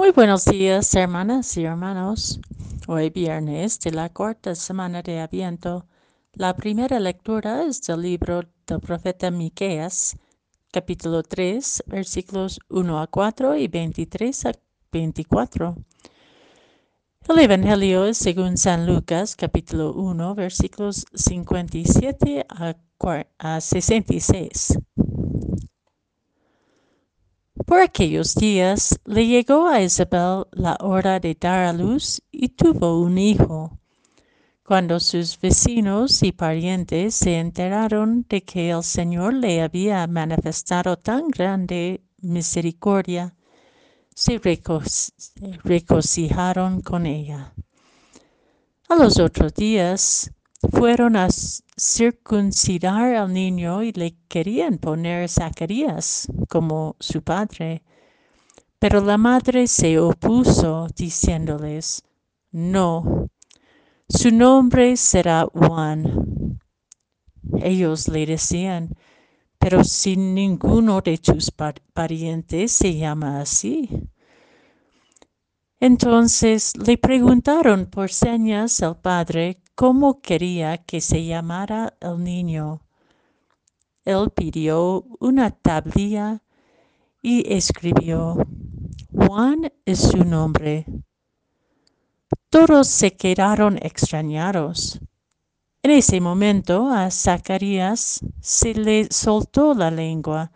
Muy buenos días, hermanas y hermanos. Hoy viernes de la cuarta semana de Aviento. La primera lectura es del libro del profeta Miqueas, capítulo 3, versículos 1 a 4 y 23 a 24. El Evangelio es según San Lucas, capítulo 1, versículos 57 a 66. Por aquellos días le llegó a Isabel la hora de dar a luz y tuvo un hijo. Cuando sus vecinos y parientes se enteraron de que el Señor le había manifestado tan grande misericordia, se regocijaron con ella. A los otros días fueron a circuncidar al niño y le querían poner Zacarías como su padre. Pero la madre se opuso diciéndoles, no, su nombre será Juan. Ellos le decían, pero si ninguno de tus parientes se llama así. Entonces le preguntaron por señas al padre cómo quería que se llamara el niño. Él pidió una tablilla y escribió, Juan es su nombre. Todos se quedaron extrañados. En ese momento a Zacarías se le soltó la lengua,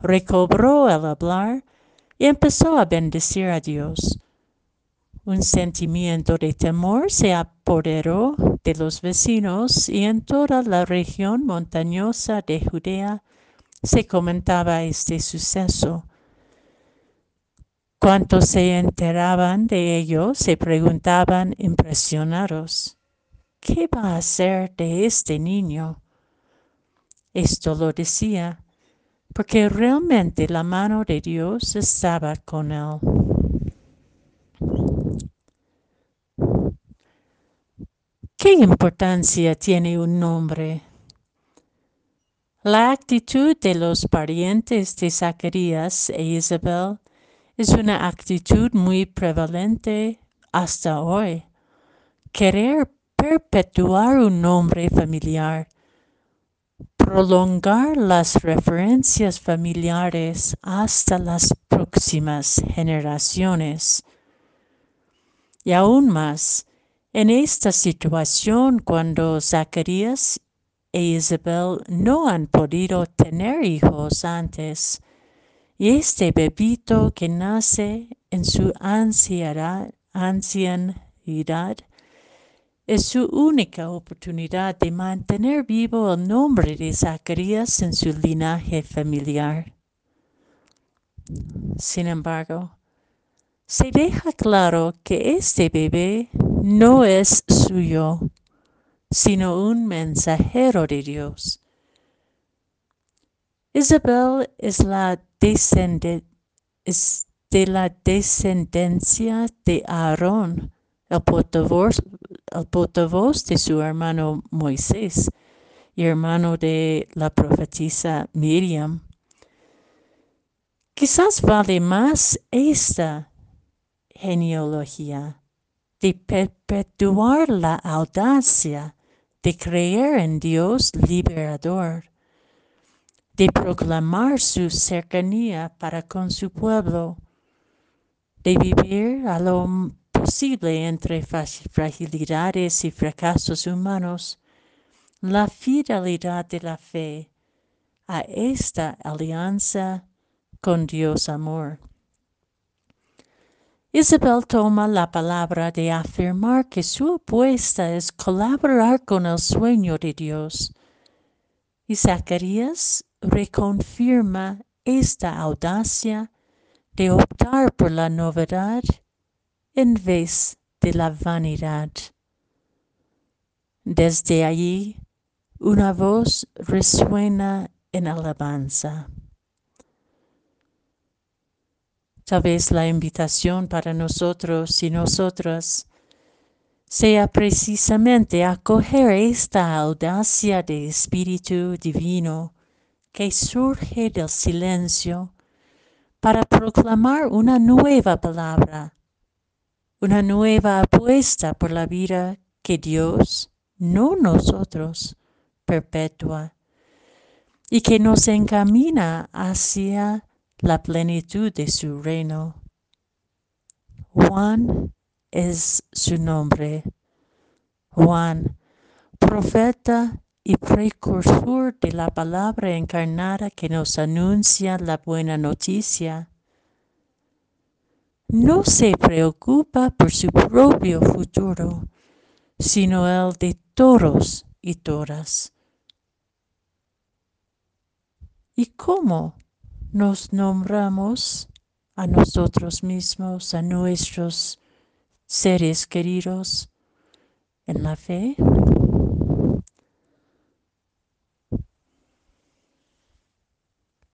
recobró el hablar y empezó a bendecir a Dios. Un sentimiento de temor se apoderó de los vecinos y en toda la región montañosa de Judea se comentaba este suceso. Cuantos se enteraban de ello se preguntaban impresionados, ¿qué va a hacer de este niño? Esto lo decía porque realmente la mano de Dios estaba con él. ¿Qué importancia tiene un nombre? La actitud de los parientes de Zacarías e Isabel es una actitud muy prevalente hasta hoy. Querer perpetuar un nombre familiar, prolongar las referencias familiares hasta las próximas generaciones. Y aún más, en esta situación, cuando Zacarías e Isabel no han podido tener hijos antes, y este bebito que nace en su ancianidad, ancianidad es su única oportunidad de mantener vivo el nombre de Zacarías en su linaje familiar. Sin embargo, se deja claro que este bebé no es suyo, sino un mensajero de Dios. Isabel es, la de la descendencia de Aarón, el portavoz, el portavoz de su hermano Moisés y hermano de la profetisa Miriam. Quizás vale más esta genealogía de perpetuar la audacia de creer en Dios liberador, de proclamar su cercanía para con su pueblo, de vivir a lo posible entre fragilidades y fracasos humanos, la fidelidad de la fe a esta alianza con Dios amor. Isabel toma la palabra de afirmar que su apuesta es colaborar con el sueño de Dios. Y Zacarías reconfirma esta audacia de optar por la novedad en vez de la vanidad. Desde allí, una voz resuena en alabanza. Tal vez la invitación para nosotros y nosotras sea precisamente acoger esta audacia de espíritu divino que surge del silencio para proclamar una nueva palabra, una nueva apuesta por la vida que Dios, no nosotros, perpetua y que nos encamina hacia la plenitud de su reino. Juan es su nombre. Juan, profeta y precursor de la palabra encarnada que nos anuncia la buena noticia. No se preocupa por su propio futuro, sino el de todos y todas. ¿Y cómo nos nombramos a nosotros mismos, a nuestros seres queridos en la fe?